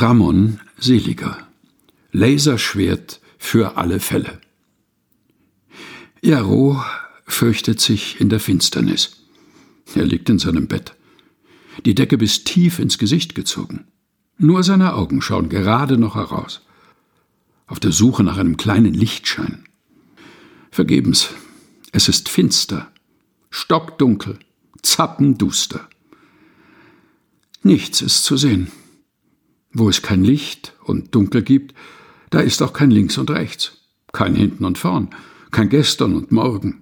Ramon Seliger. Laserschwert für alle Fälle. Jaro fürchtet sich in der Finsternis. Er liegt in seinem Bett. Die Decke bis tief ins Gesicht gezogen. Nur seine Augen schauen gerade noch heraus. Auf der Suche nach einem kleinen Lichtschein. Vergebens. Es ist finster, stockdunkel, zappenduster. Nichts ist zu sehen. Wo es kein Licht und Dunkel gibt, da ist auch kein Links und Rechts, kein Hinten und Vorn, kein Gestern und Morgen.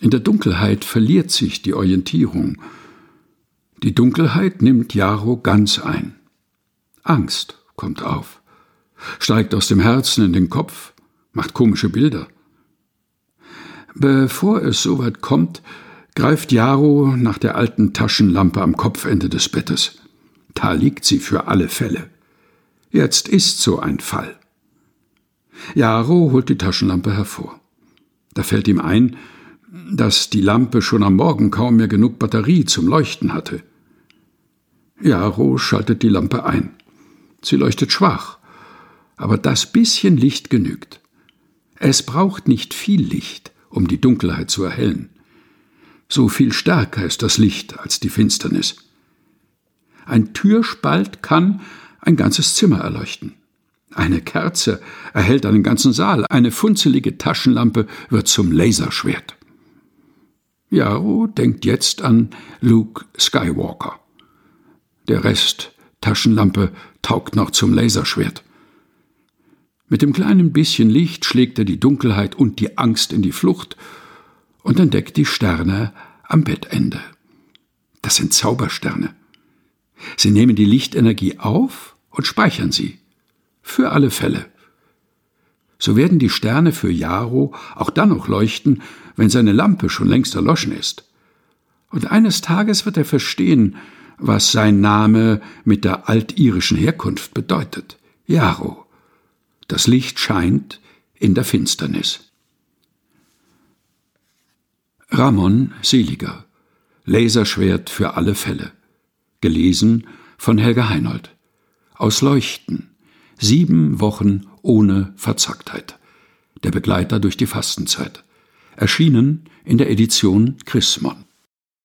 In der Dunkelheit verliert sich die Orientierung. Die Dunkelheit nimmt Jaro ganz ein. Angst kommt auf, steigt aus dem Herzen in den Kopf, macht komische Bilder. Bevor es soweit kommt, greift Jaro nach der alten Taschenlampe am Kopfende des Bettes. Da liegt sie für alle Fälle. Jetzt ist so ein Fall. Jaro holt die Taschenlampe hervor. Da fällt ihm ein, dass die Lampe schon am Morgen kaum mehr genug Batterie zum Leuchten hatte. Jaro schaltet die Lampe ein. Sie leuchtet schwach, aber das bisschen Licht genügt. Es braucht nicht viel Licht, um die Dunkelheit zu erhellen. So viel stärker ist das Licht als die Finsternis. Ein Türspalt kann ein ganzes Zimmer erleuchten. Eine Kerze erhellt einen ganzen Saal, eine funzelige Taschenlampe wird zum Laserschwert. Jaro denkt jetzt an Luke Skywalker. Der Rest Taschenlampe taugt noch zum Laserschwert. Mit dem kleinen bisschen Licht schlägt er die Dunkelheit und die Angst in die Flucht und entdeckt die Sterne am Bettende. Das sind Zaubersterne. Sie nehmen die Lichtenergie auf und speichern sie. Für alle Fälle. So werden die Sterne für Jaro auch dann noch leuchten, wenn seine Lampe schon längst erloschen ist. Und eines Tages wird er verstehen, was sein Name mit der altirischen Herkunft bedeutet. Jaro. Das Licht scheint in der Finsternis. Ramon Seliger Laserschwert für alle Fälle Gelesen von Helga Heinold. Aus Leuchten. Sieben Wochen ohne Verzacktheit. Der Begleiter durch die Fastenzeit. Erschienen in der Edition Chrismon.